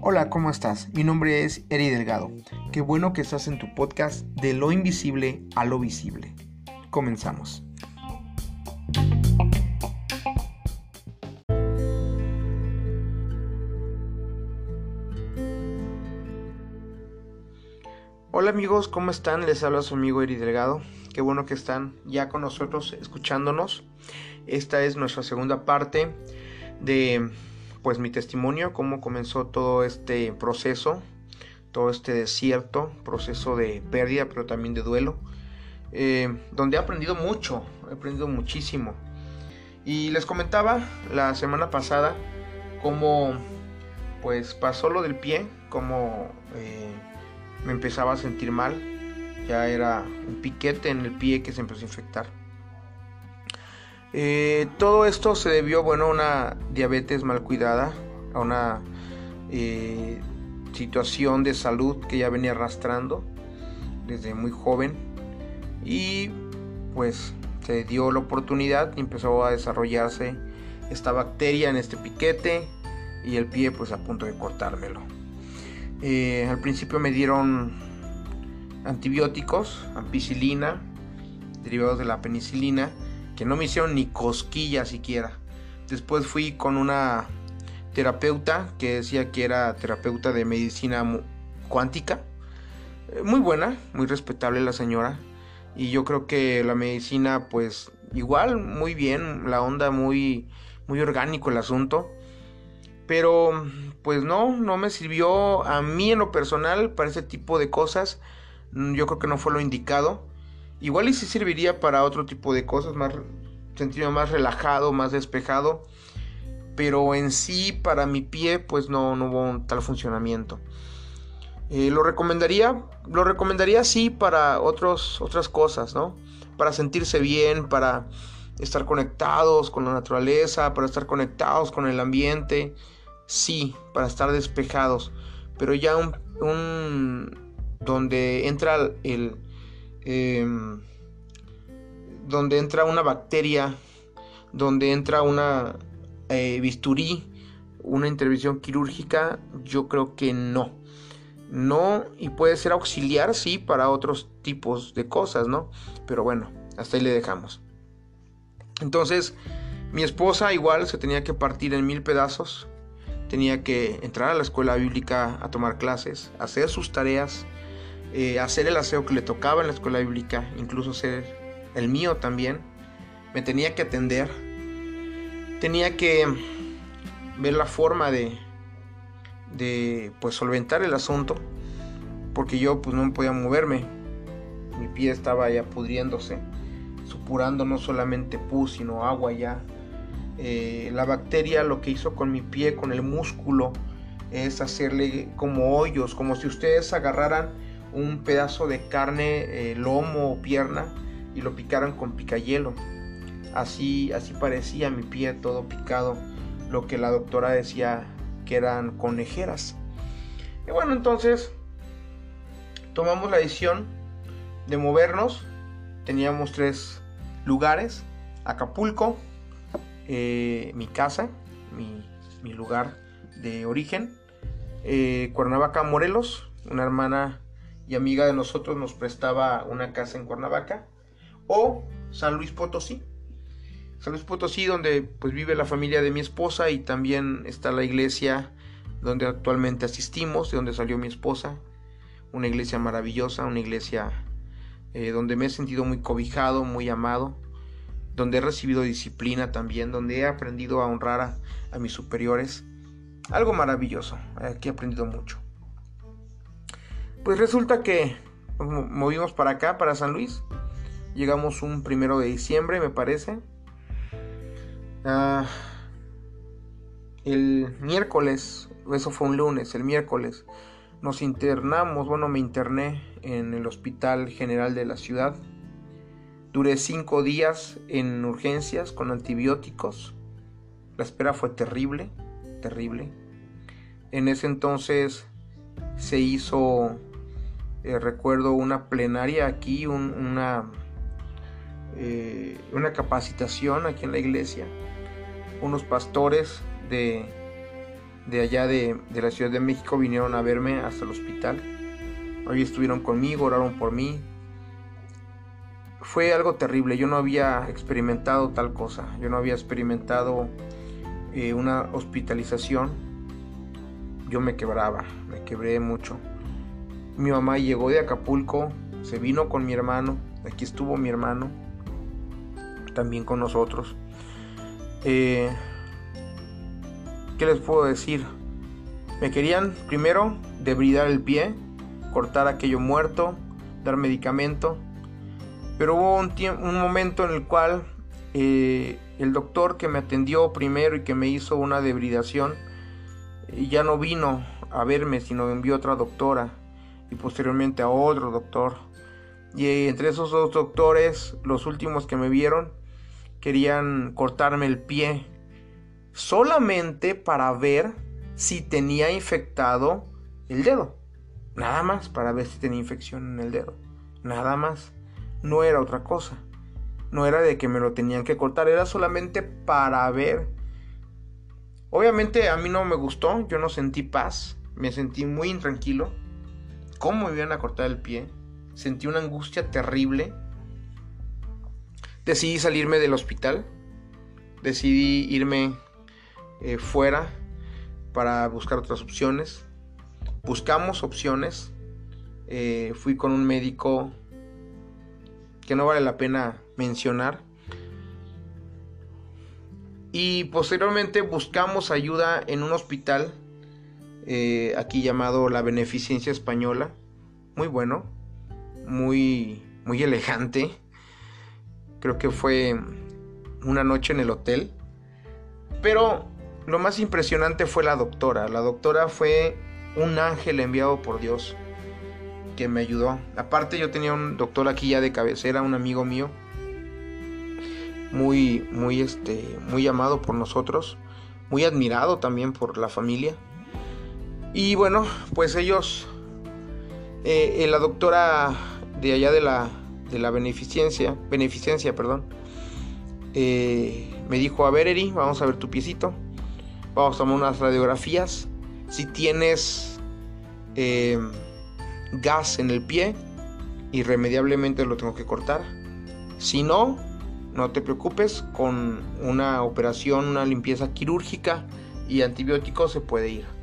Hola, ¿cómo estás? Mi nombre es Eri Delgado. Qué bueno que estás en tu podcast de lo invisible a lo visible. Comenzamos. Hola amigos, ¿cómo están? Les habla su amigo Eri Delgado. Qué bueno que están ya con nosotros escuchándonos. Esta es nuestra segunda parte de pues mi testimonio, cómo comenzó todo este proceso, todo este desierto, proceso de pérdida, pero también de duelo, eh, donde he aprendido mucho, he aprendido muchísimo. Y les comentaba la semana pasada cómo pues pasó lo del pie, cómo eh, me empezaba a sentir mal, ya era un piquete en el pie que se empezó a infectar. Eh, todo esto se debió, bueno, a una diabetes mal cuidada, a una eh, situación de salud que ya venía arrastrando desde muy joven y pues se dio la oportunidad y empezó a desarrollarse esta bacteria en este piquete y el pie pues a punto de cortármelo. Eh, al principio me dieron antibióticos, ampicilina, derivados de la penicilina, que no me hicieron ni cosquillas siquiera. Después fui con una terapeuta que decía que era terapeuta de medicina cuántica. Eh, muy buena, muy respetable la señora. Y yo creo que la medicina, pues igual, muy bien, la onda muy, muy orgánico el asunto. Pero pues no, no me sirvió a mí en lo personal para ese tipo de cosas. Mm, yo creo que no fue lo indicado. Igual y sí serviría para otro tipo de cosas, más sentirme más relajado, más despejado. Pero en sí, para mi pie, pues no, no hubo un tal funcionamiento. Eh, lo recomendaría, lo recomendaría sí para otros, otras cosas, ¿no? Para sentirse bien, para estar conectados con la naturaleza, para estar conectados con el ambiente, sí, para estar despejados, pero ya un, donde entra el, em, donde entra una bacteria, donde entra una eh, bisturí, una intervención quirúrgica, yo creo que no. No, y puede ser auxiliar, sí, para otros tipos de cosas, ¿no? Pero bueno, hasta ahí le dejamos. Entonces, mi esposa igual se tenía que partir en mil pedazos tenía que entrar a la escuela bíblica a tomar clases, hacer sus tareas, eh, hacer el aseo que le tocaba en la escuela bíblica, incluso hacer el mío también. Me tenía que atender, tenía que ver la forma de, de pues solventar el asunto, porque yo pues no podía moverme, mi pie estaba ya pudriéndose, supurando no solamente pus, sino agua ya eh, la bacteria lo que hizo con mi pie, con el músculo, es hacerle como hoyos, como si ustedes agarraran un pedazo de carne, eh, lomo o pierna y lo picaran con picayelo. Así, así parecía mi pie todo picado, lo que la doctora decía que eran conejeras. Y bueno, entonces tomamos la decisión de movernos. Teníamos tres lugares, Acapulco, eh, mi casa, mi, lugar de origen. Eh, Cuernavaca, Morelos, una hermana y amiga de nosotros nos prestaba una casa en Cuernavaca. O San Luis Potosí. San Luis Potosí, donde pues vive la familia de mi esposa y también está la iglesia donde actualmente asistimos, de donde salió mi esposa. Una iglesia maravillosa, una iglesia eh, donde me he sentido muy cobijado, muy amado donde he recibido disciplina también, donde he aprendido a honrar a, mis superiores. Algo maravilloso, aquí he aprendido mucho. Pues resulta que movimos para acá, para San Luis. Llegamos un primero de diciembre, me parece. Ah, el miércoles, eso fue un lunes, el miércoles, nos internamos, bueno, me interné en el Hospital General de la ciudad Duré cinco días en urgencias con antibióticos. La espera fue terrible, terrible. En ese entonces se hizo, eh, recuerdo, una plenaria aquí, una, eh, una capacitación aquí en la iglesia, unos pastores de, de allá de, de, la Ciudad de México vinieron a verme hasta el hospital. Hoy estuvieron conmigo, oraron por mí. Fue algo terrible, yo no había experimentado tal cosa, yo no había experimentado eh, una hospitalización. Yo me quebraba, me quebré mucho. Mi mamá llegó de Acapulco, se vino con mi hermano, aquí estuvo mi hermano, también con nosotros. Eh, ¿Qué les puedo decir? Me querían primero debridar el pie, cortar aquello muerto, dar medicamento. Pero hubo un, un momento en el cual eh, el doctor que me atendió primero y que me hizo una debridación eh, ya no vino a verme, sino envió otra doctora y posteriormente a otro doctor. Y entre esos dos doctores, los últimos que me vieron, querían cortarme el pie solamente para ver si tenía infectado el dedo. Nada más para ver si tenía infección en el dedo. Nada más. No era otra cosa. No era de que me lo tenían que cortar, era solamente para ver. Obviamente a mí no me gustó, yo no sentí paz, me sentí muy intranquilo. ¿Cómo me iban a cortar el pie? Sentí una angustia terrible decidí salirme del hospital, decidí irme eh, fuera para buscar otras opciones. Buscamos opciones, eh, fui con un médico que no vale la pena mencionar. Y posteriormente buscamos ayuda en un hospital eh, aquí llamado la Beneficencia Española. Muy bueno, muy, muy elegante Creo que fue una noche en el hotel. Pero lo más impresionante fue la doctora. La doctora fue un ángel enviado por Dios que me ayudó. Aparte yo tenía un doctor aquí ya de cabecera, un amigo mío, muy, muy, este, muy amado por nosotros, muy admirado también por la familia. Y bueno, pues ellos, eh, la doctora de allá de la, de la beneficencia, beneficencia, perdón, eh, me dijo, a ver Eri, vamos a ver tu piecito, vamos a tomar unas radiografías, si tienes eh, gas en el pie, irremediablemente lo tengo que cortar, si no, no te preocupes, con una operación, una limpieza quirúrgica y antibióticos se puede ir.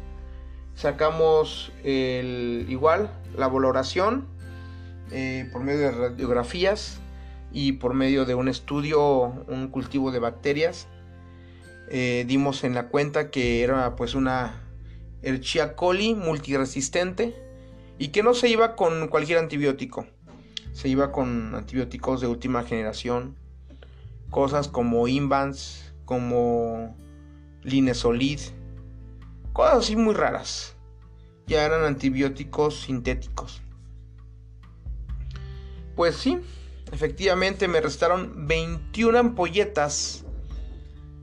Sacamos el, igual la valoración eh, por medio de radiografías y por medio de un estudio, un cultivo de bacterias, eh, dimos en la cuenta que era pues una Escherichia coli multiresistente y que no se iba con cualquier antibiótico, se iba con antibióticos de última generación, cosas como Invans, como Linesolid, cosas así muy raras. Ya eran antibióticos sintéticos. Pues sí, efectivamente me restaron 21 ampolletas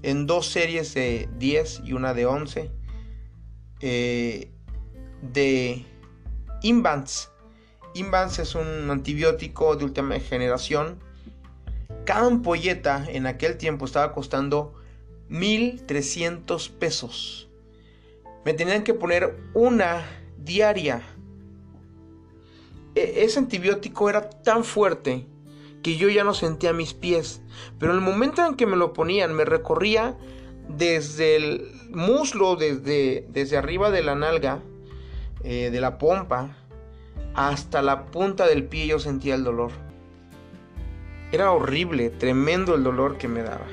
en dos series de 10 y una de 11 eh, de Invans. Invans es un antibiótico de última generación. Cada ampolleta en aquel tiempo estaba costando 1300 pesos. Me tenían que poner una diaria e, ese antibiótico era tan fuerte que yo ya no sentía mis pies. Pero en el momento en que me lo ponían, me recorría desde el muslo, desde, desde arriba de la nalga, eh, de la pompa, hasta la punta del pie yo sentía el dolor. Era horrible, tremendo el dolor que me daba.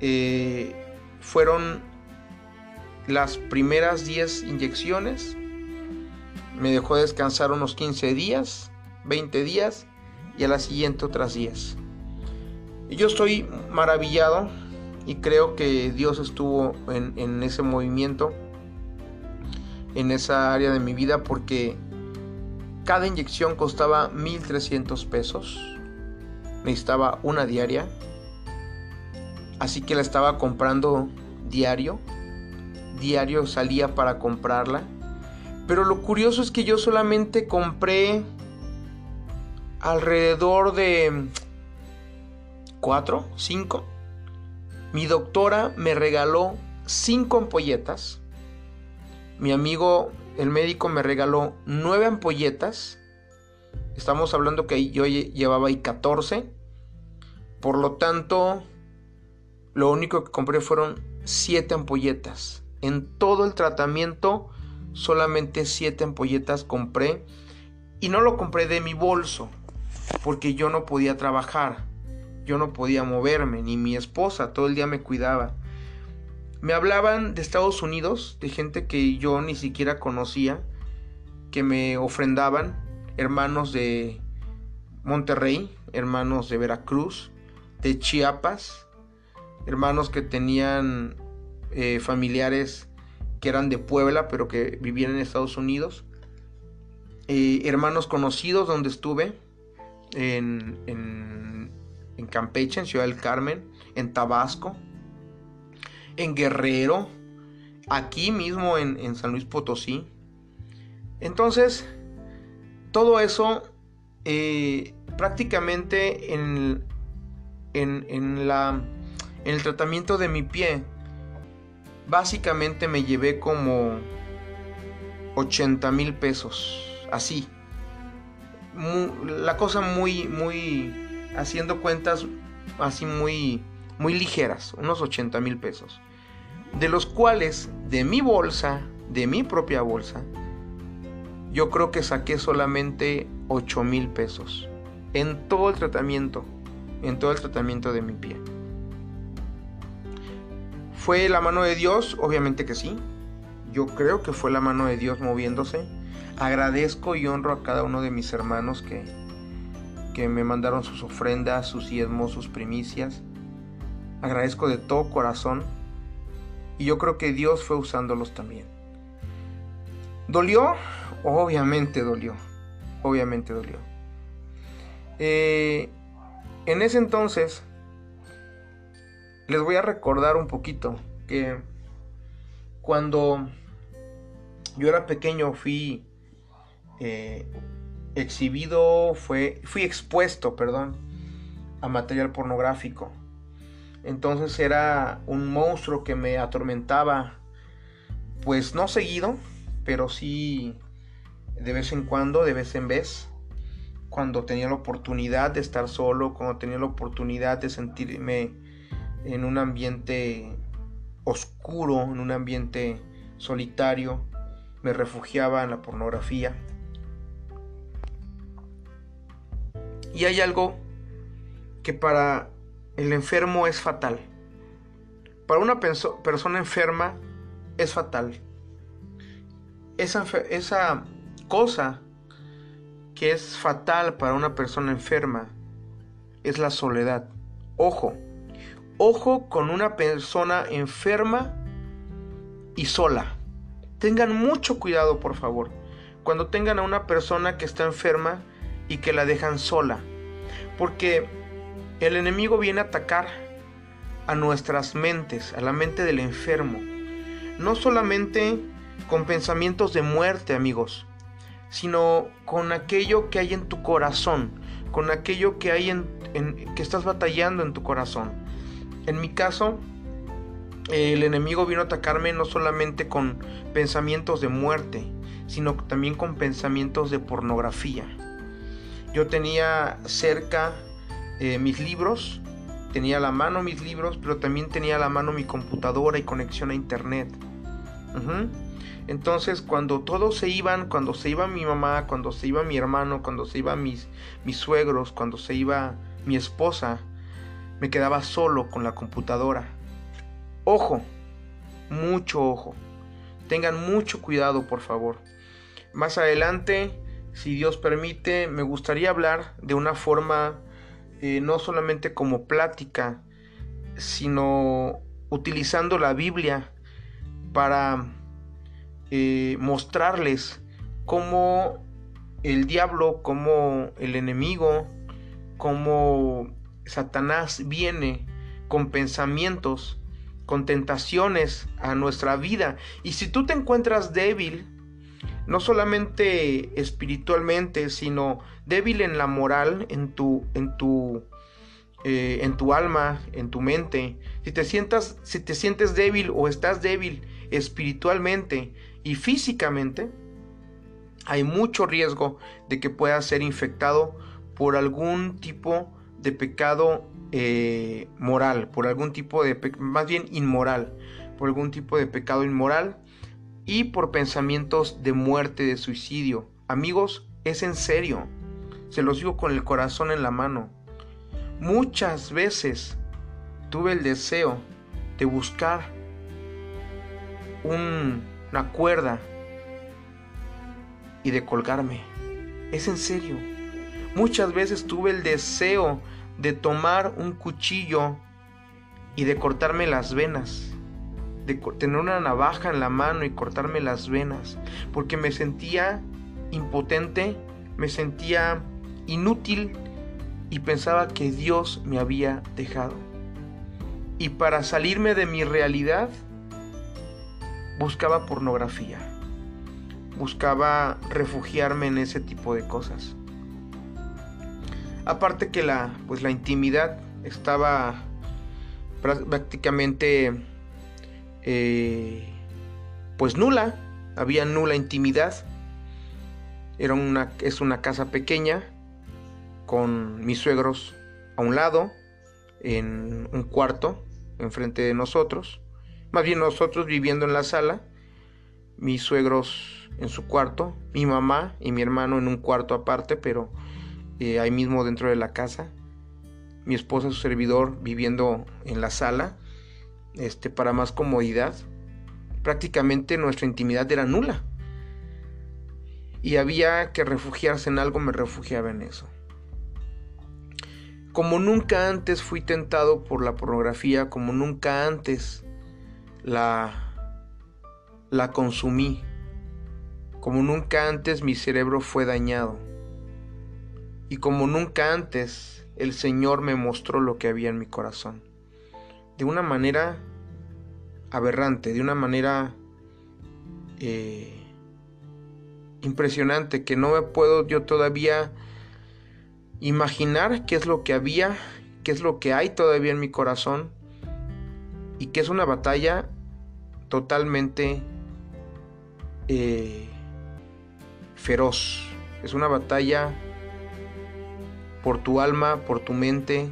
Eh, fueron las primeras 10 inyecciones me dejó descansar unos 15 días, 20 días y a la siguiente otras 10. Y yo estoy maravillado y creo que Dios estuvo en, ese movimiento, en esa área de mi vida, porque cada inyección costaba 1300 pesos. Necesitaba una diaria. Así que la estaba comprando diario. Diario salía para comprarla. Pero lo curioso es que yo solamente compré alrededor de 4, 5. Mi doctora me regaló cinco ampolletas. Mi amigo, el médico, me regaló nueve ampolletas. Estamos hablando que yo llevaba ahí 14. Por lo tanto, lo único que compré fueron siete ampolletas. En todo el tratamiento, solamente siete ampolletas compré. Y no lo compré de mi bolso, porque yo no podía trabajar. Yo no podía moverme, ni mi esposa todo el día me cuidaba. Me hablaban de Estados Unidos, de gente que yo ni siquiera conocía, que me ofrendaban, hermanos de Monterrey, hermanos de Veracruz, de Chiapas, hermanos que tenían eh, familiares que eran de Puebla, pero que vivían en Estados Unidos, hermanos conocidos donde estuve, en, en Campeche, en Ciudad del Carmen, en Tabasco, en Guerrero, aquí mismo en, San Luis Potosí. Entonces, todo eso eh, prácticamente en, en, la, en el tratamiento de mi pie, básicamente me llevé como 80 mil pesos, así. la cosa muy, muy, haciendo cuentas así muy, muy ligeras, unos 80 mil pesos. De los cuales, de mi bolsa, de mi propia bolsa, yo creo que saqué solamente 8 mil pesos. En todo el tratamiento, en todo el tratamiento de mi pie. ¿Fue la mano de Dios? Obviamente que sí. Yo creo que fue la mano de Dios moviéndose. Agradezco y honro a cada uno de mis hermanos que, que me mandaron sus ofrendas, sus diezmos, sus primicias. Agradezco de todo corazón y yo creo que Dios fue usándolos también. ¿Dolió? Obviamente dolió. Obviamente dolió. Eh, en ese entonces, les voy a recordar un poquito que cuando yo era pequeño fui eh, exhibido, fue, fui expuesto, perdón, a material pornográfico. Entonces era un monstruo que me atormentaba, pues no seguido, pero sí de vez en cuando, de vez en vez, cuando tenía la oportunidad de estar solo, cuando tenía la oportunidad de sentirme en un ambiente oscuro, en un ambiente solitario, me refugiaba en la pornografía. Y hay algo que para el enfermo es fatal. Para una persona enferma es fatal. Esa, esa cosa que es fatal para una persona enferma es la soledad. Ojo, ojo con una persona enferma y sola. Tengan mucho cuidado, por favor. Cuando tengan a una persona que está enferma, y que la dejan sola. Porque el enemigo viene a atacar a nuestras mentes, a la mente del enfermo. No solamente con pensamientos de muerte, amigos, sino con aquello que hay en tu corazón, con aquello que hay en, que estás batallando en tu corazón. En mi caso, el enemigo vino a atacarme no solamente con pensamientos de muerte, sino también con pensamientos de pornografía. Yo tenía cerca eh, mis libros, tenía a la mano mis libros, pero también tenía a la mano mi computadora y conexión a internet. Entonces, cuando todos se iban, cuando se iba mi mamá, cuando se iba mi hermano, cuando se iban mis, mis suegros, cuando se iba mi esposa, me quedaba solo con la computadora. Ojo, mucho ojo. Tengan mucho cuidado, por favor. Más adelante si Dios permite, me gustaría hablar de una forma eh, no solamente como plática, sino utilizando la Biblia para eh, mostrarles cómo el diablo, cómo el enemigo, cómo Satanás viene con pensamientos, con tentaciones a nuestra vida. Y si tú te encuentras débil, no solamente espiritualmente, sino débil en la moral, en tu, en tu, eh, en tu alma, en tu mente, si te, sientas, si te sientes débil o estás débil espiritualmente y físicamente, hay mucho riesgo de que puedas ser infectado por algún tipo de pecado eh, moral, por algún tipo de, más bien inmoral, por algún tipo de pecado inmoral y por pensamientos de muerte, de suicidio. Amigos, es en serio, se los digo con el corazón en la mano. Muchas veces tuve el deseo de buscar una cuerda y de colgarme. Es en serio. Muchas veces tuve el deseo de tomar un cuchillo y de cortarme las venas, de tener una navaja en la mano y cortarme las venas, porque me sentía impotente, me sentía inútil y pensaba que Dios me había dejado. Y para salirme de mi realidad, buscaba pornografía, buscaba refugiarme en ese tipo de cosas. Aparte que la, pues la intimidad estaba prácticamente eh, pues nula, había nula intimidad. Era una, es una casa pequeña con mis suegros a un lado, en un cuarto, enfrente de nosotros. Más bien nosotros viviendo en la sala, mis suegros en su cuarto, mi mamá y mi hermano en un cuarto aparte, pero eh, ahí mismo dentro de la casa. Mi esposa, su servidor, viviendo en la sala, este, para más comodidad. Prácticamente nuestra intimidad era nula. Y había que refugiarse en algo, me refugiaba en eso. Como nunca antes fui tentado por la pornografía, como nunca antes la, la consumí, como nunca antes mi cerebro fue dañado y como nunca antes el Señor me mostró lo que había en mi corazón. De una manera aberrante, de una manera eh, impresionante que no me puedo yo todavía imaginar qué es lo que había, qué es lo que hay todavía en mi corazón y que es una batalla totalmente eh, feroz. Es una batalla por tu alma, por tu mente,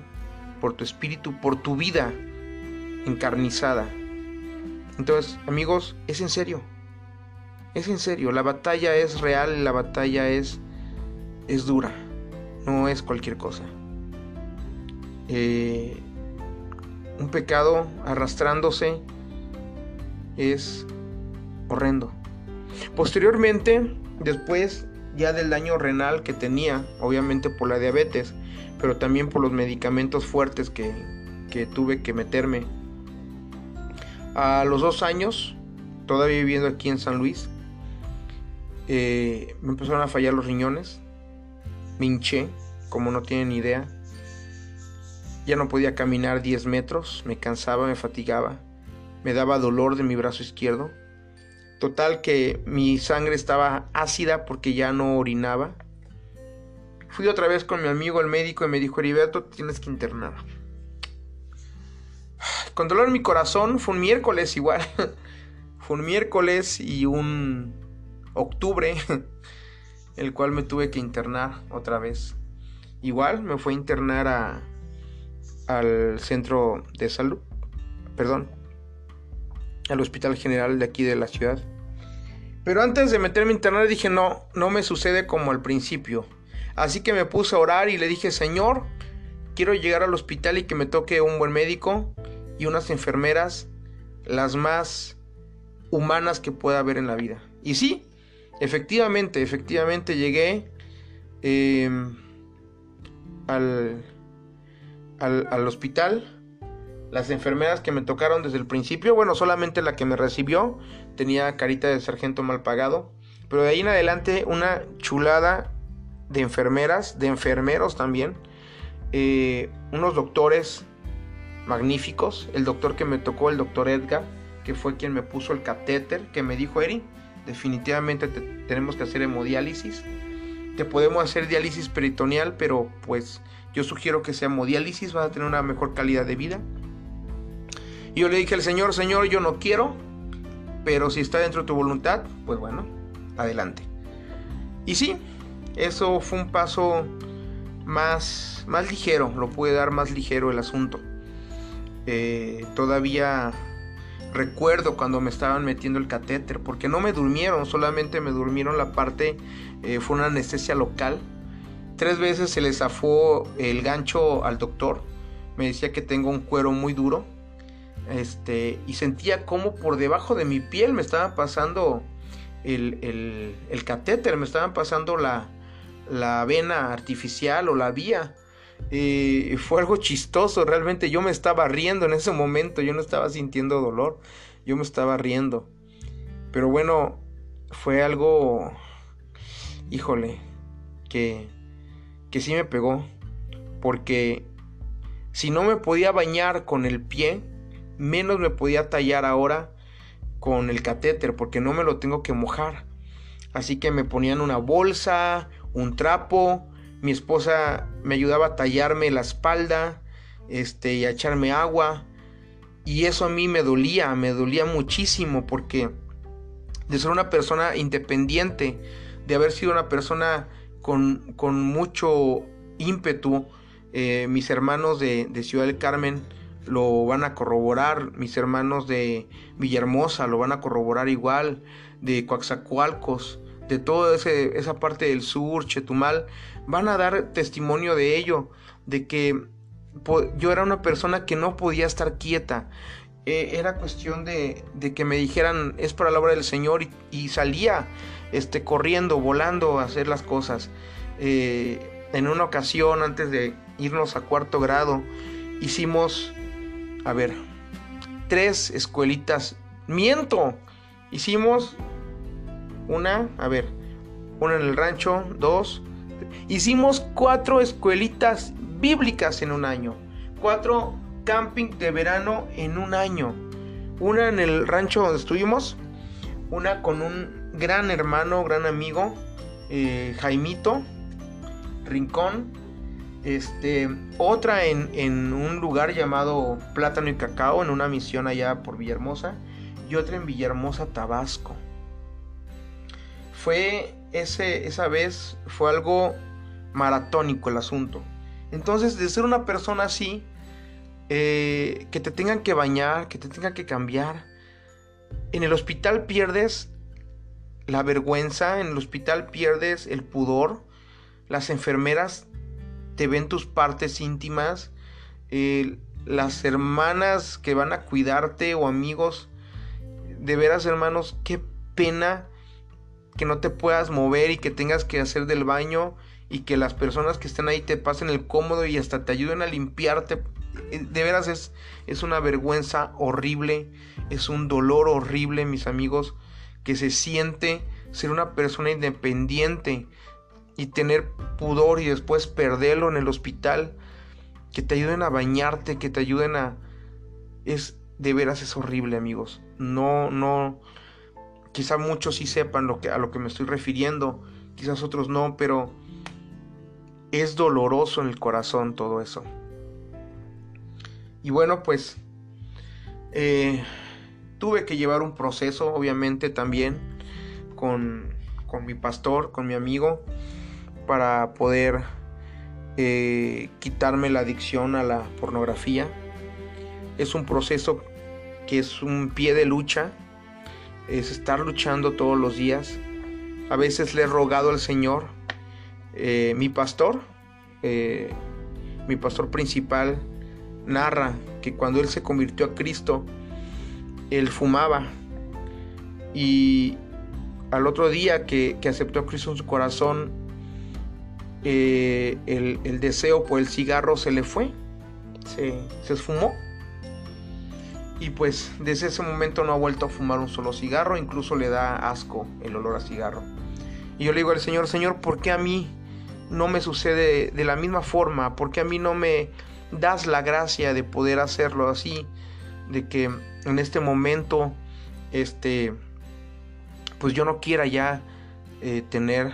por tu espíritu, por tu vida encarnizada. Entonces, amigos, es en serio. Es en serio, la batalla es real, la batalla es es dura. No es cualquier cosa. Eh, un pecado arrastrándose es horrendo. Posteriormente, después ya del daño renal que tenía, obviamente por la diabetes, pero también por los medicamentos fuertes que, tuve que meterme. A los dos años, todavía viviendo aquí en San Luis, eh, me empezaron a fallar los riñones, me hinché, como no tienen idea. Ya no podía caminar 10 metros, me cansaba, me fatigaba, me daba dolor de mi brazo izquierdo Total que mi sangre estaba ácida porque ya no orinaba. Fui otra vez con mi amigo el médico y me dijo, Heriberto, tienes que internar. Con dolor en mi corazón, fue un miércoles igual. fue un miércoles y un octubre, el cual me tuve que internar otra vez. Igual me fue a internar a, al centro de salud, perdón, al hospital general de aquí de la ciudad. Pero antes de meterme a internet dije, no, no me sucede como al principio. Así que me puse a orar y le dije, Señor, quiero llegar al hospital y que me toque un buen médico y unas enfermeras, las más humanas que pueda haber en la vida. Y sí, efectivamente, efectivamente llegué em, al, al, al hospital las enfermeras que me tocaron desde el principio, bueno, solamente la que me recibió tenía carita de sargento mal pagado, pero de ahí en adelante una chulada de enfermeras, de enfermeros también, eh, unos doctores magníficos, el doctor que me tocó, el doctor Edgar, que fue quien me puso el catéter, que me dijo, Eri, definitivamente tenemos que hacer hemodiálisis. te podemos hacer diálisis peritoneal, pero pues yo sugiero que sea hemodiálisis, vas a tener una mejor calidad de vida. Y yo le dije al Señor, Señor, yo no quiero, pero si está dentro de tu voluntad, pues bueno, adelante. Y sí, eso fue un paso más, más ligero, lo puede dar más ligero el asunto. Eh, todavía recuerdo cuando me estaban metiendo el catéter, porque no me durmieron, solamente me durmieron la parte, eh, fue una anestesia local. Tres veces se le zafó el gancho al doctor, me decía que tengo un cuero muy duro, este, y sentía como por debajo de mi piel me estaban pasando el, catéter, me estaban pasando la, la vena artificial o la vía. Eh, fue algo chistoso, realmente yo me estaba riendo en ese momento, yo no estaba sintiendo dolor, yo me estaba riendo. Pero bueno, fue algo, híjole, que, que sí me pegó, porque si no me podía bañar con el pie, menos me podía tallar ahora con el catéter, porque no me lo tengo que mojar. Así que me ponían una bolsa, un trapo, mi esposa me ayudaba a tallarme la espalda este, y a echarme agua. Y eso a mí me dolía, me dolía muchísimo porque de ser una persona independiente, de haber sido una persona con, con mucho ímpetu, eh, mis hermanos de, de, Ciudad del Carmen lo van a corroborar, mis hermanos de Villahermosa lo van a corroborar igual, de Coaxacualcos, de toda esa parte del sur, Chetumal, van a dar testimonio de ello, de que yo era una persona que no podía estar quieta. E, era cuestión de, que me dijeran es para la obra del Señor y, salía este, corriendo, volando a hacer las cosas. Eh, en una ocasión, antes de irnos a cuarto grado, hicimos, a ver, tres escuelitas. Miento, hicimos una, a ver, una en el rancho, dos, Hicimos cuatro escuelitas bíblicas en un año. Cuatro camping de verano en un año. Una en el rancho donde estuvimos. Una con un gran hermano, gran amigo, eh, Jaimito Rincón. Este, otra en, un lugar llamado Plátano y Cacao, en una misión allá por Villahermosa. Y otra en Villahermosa, Tabasco. Fue ese, esa vez, fue algo maratónico el asunto. Entonces, de ser una persona así, eh, que te tengan que bañar, que te tengan que cambiar, en el hospital pierdes la vergüenza, en el hospital pierdes el pudor, las enfermeras te ven tus partes íntimas, las hermanas que van a cuidarte o amigos, de veras hermanos, qué pena que no te puedas mover y que tengas que hacer del baño y que las personas que están ahí te pasen el cómodo y hasta te ayuden a limpiarte. Eh, de veras es, es una vergüenza horrible, es un dolor horrible, mis amigos, que se siente ser una persona independiente y tener pudor y después perderlo en el hospital. Que te ayuden a bañarte, que te ayuden a... Es de veras es horrible, amigos. No, no. Quizá muchos sí sepan lo que, a lo que me estoy refiriendo, quizás otros no, pero es doloroso en el corazón todo eso. Y bueno, pues eh, tuve que llevar un proceso, obviamente, también con, con mi pastor, con mi amigo, para poder eh, quitarme la adicción a la pornografía. Es un proceso que es un pie de lucha, es estar luchando todos los días. A veces le he rogado al Señor eh, mi pastor, eh, mi pastor principal, narra que cuando él se convirtió a Cristo, él fumaba y al otro día que, aceptó a Cristo en su corazón, eh, el, deseo por el cigarro se le fue, se, se esfumó. Y pues desde ese momento no ha vuelto a fumar un solo cigarro, incluso le da asco el olor a cigarro. Y yo le digo al Señor, Señor, ¿por qué a mí no me sucede de la misma forma? porque a mí no me das la gracia de poder hacerlo así? De que en este momento, este, pues yo no quiera ya eh, tener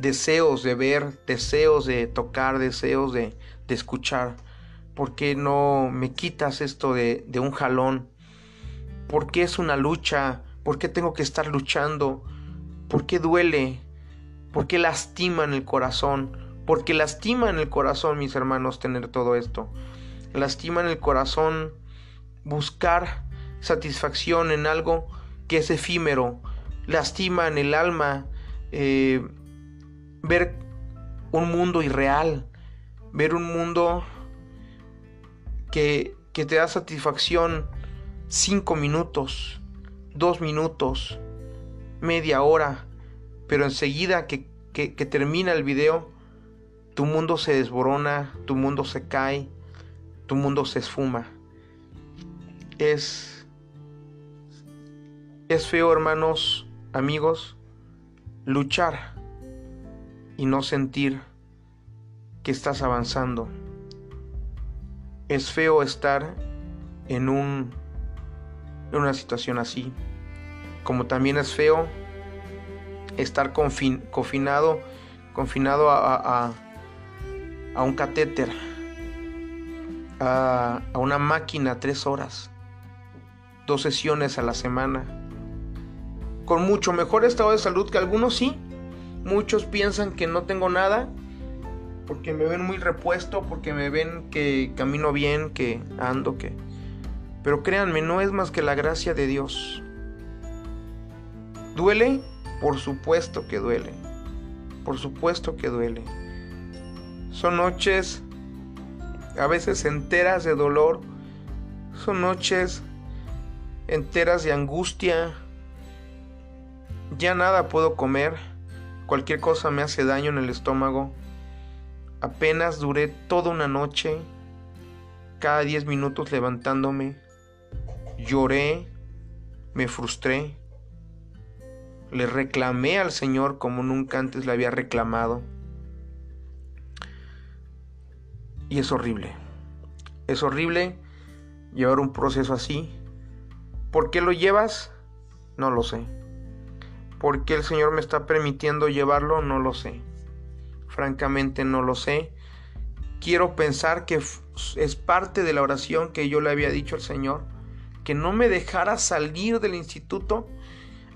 deseos de ver, deseos de tocar, deseos de, de escuchar. ¿Por qué no me quitas esto de, de un jalón? ¿Por qué es una lucha? ¿Por qué tengo que estar luchando? ¿Por qué duele? ¿Por qué lastima en el corazón? Porque lastima en el corazón, mis hermanos, tener todo esto. Lastima en el corazón buscar satisfacción en algo que es efímero. Lastima en el alma eh, ver un mundo irreal. Ver un mundo que, que te da satisfacción cinco minutos, dos minutos, media hora, pero enseguida que, que, termina el video, tu mundo se desborona, tu mundo se cae, tu mundo se esfuma. Es, es feo, hermanos, amigos, luchar y no sentir que estás avanzando. Es feo estar en un en una situación así. Como también es feo estar confinado, confinado a, a, un catéter, a, a una máquina tres horas, dos sesiones a la semana, con mucho mejor estado de salud que algunos sí. Muchos piensan que no tengo nada porque me ven muy repuesto, porque me ven que camino bien, que ando, que pero créanme, no es más que la gracia de Dios. ¿Duele? Por supuesto que duele. Por supuesto que duele. Son noches a veces enteras de dolor. Son noches enteras de angustia. Ya nada puedo comer. Cualquier cosa me hace daño en el estómago. Apenas duré toda una noche, cada 10 minutos levantándome, lloré, me frustré, le reclamé al Señor como nunca antes le había reclamado. Y es horrible. Es horrible llevar un proceso así. ¿Por qué lo llevas? No lo sé. ¿Por qué el Señor me está permitiendo llevarlo? No lo sé. Francamente no lo sé. Quiero pensar que es parte de la oración que yo le había dicho al Señor que no me dejara salir del instituto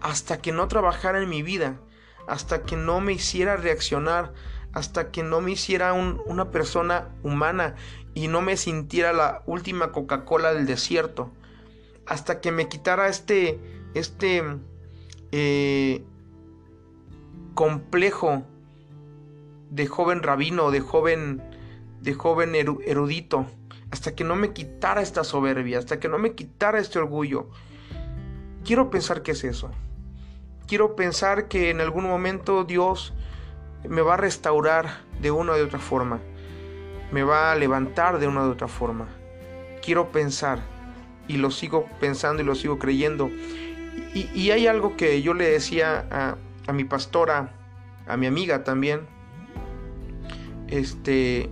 hasta que no trabajara en mi vida, hasta que no me hiciera reaccionar, hasta que no me hiciera una persona humana y no me sintiera la última Coca-Cola del desierto, hasta que me quitara este, este eh, complejo de joven rabino, de joven, de joven erudito hasta que no me quitara esta soberbia, hasta que no me quitara este orgullo. Quiero pensar que es eso. Quiero pensar que en algún momento Dios me va a restaurar de una u otra forma. Me va a levantar de una u otra forma. Quiero pensar y lo sigo pensando y lo sigo creyendo. Y, hay algo que yo le decía a, a mi pastora, a mi amiga también. Este,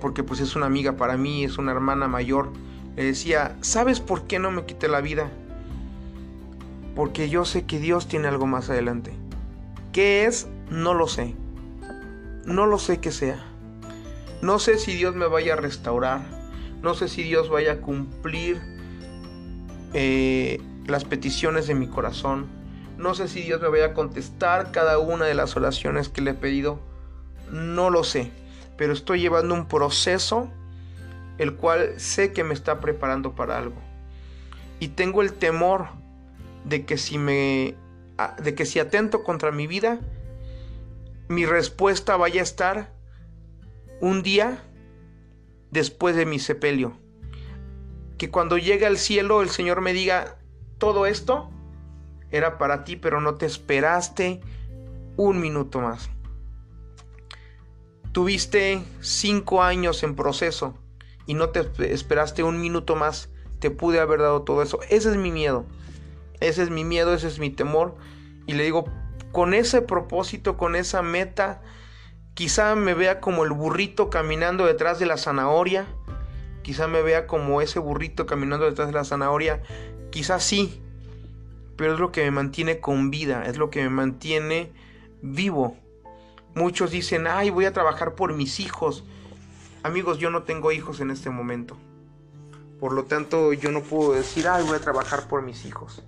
porque pues es una amiga para mí, es una hermana mayor, le decía, ¿sabes por qué no me quité la vida? Porque yo sé que Dios tiene algo más adelante. ¿Qué es? No lo sé. No lo sé qué sea. No sé si Dios me vaya a restaurar. No sé si Dios vaya a cumplir eh, las peticiones de mi corazón. No sé si Dios me vaya a contestar cada una de las oraciones que le he pedido. No lo sé pero estoy llevando un proceso el cual sé que me está preparando para algo. Y tengo el temor de que si me de que si atento contra mi vida, mi respuesta vaya a estar un día después de mi sepelio. Que cuando llegue al cielo el Señor me diga, todo esto era para ti, pero no te esperaste un minuto más. Tuviste cinco años en proceso y no te esperaste un minuto más. Te pude haber dado todo eso. Ese es mi miedo. Ese es mi miedo, ese es mi temor. Y le digo, con ese propósito, con esa meta, quizá me vea como el burrito caminando detrás de la zanahoria. Quizá me vea como ese burrito caminando detrás de la zanahoria. Quizá sí. Pero es lo que me mantiene con vida. Es lo que me mantiene vivo Muchos dicen, ay, voy a trabajar por mis hijos. Amigos, yo no tengo hijos en este momento. Por lo tanto, yo no puedo decir, ay, voy a trabajar por mis hijos.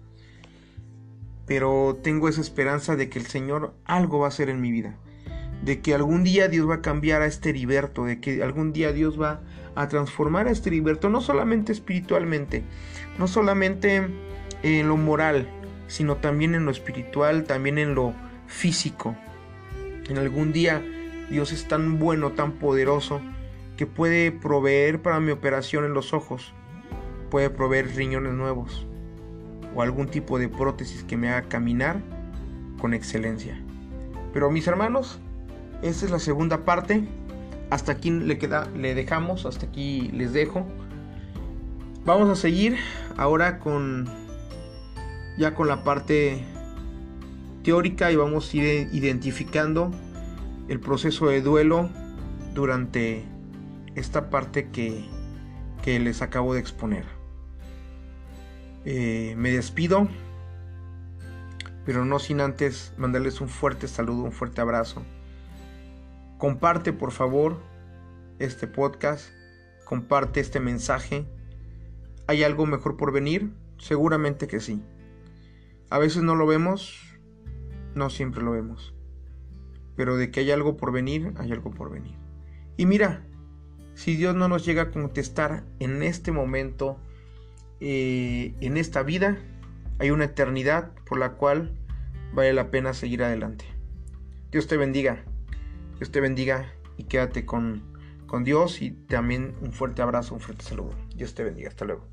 Pero tengo esa esperanza de que el Señor algo va a hacer en mi vida. De que algún día Dios va a cambiar a este Heriberto. De que algún día Dios va a transformar a este Heriberto. No solamente espiritualmente. No solamente en lo moral. Sino también en lo espiritual. También en lo físico. En algún día Dios es tan bueno, tan poderoso. Que puede proveer para mi operación en los ojos puede proveer riñones nuevos o algún tipo de prótesis que me haga caminar con excelencia. Pero mis hermanos, esta es la segunda parte. Hasta aquí le, queda, le dejamos, hasta aquí les dejo. Vamos a seguir ahora con ya con la parte teórica y vamos a ir identificando el proceso de duelo durante esta parte que, que les acabo de exponer. Eh, me despido, pero no sin antes mandarles un fuerte saludo, un fuerte abrazo. Comparte por favor este podcast, comparte este mensaje. ¿Hay algo mejor por venir? Seguramente que sí. A veces no lo vemos, no siempre lo vemos. Pero de que hay algo por venir, hay algo por venir. Y mira, si Dios no nos llega a contestar en este momento, eh, en esta vida hay una eternidad por la cual vale la pena seguir adelante. Dios te bendiga, Dios te bendiga y quédate con, con Dios y también un fuerte abrazo, un fuerte saludo. Dios te bendiga, hasta luego.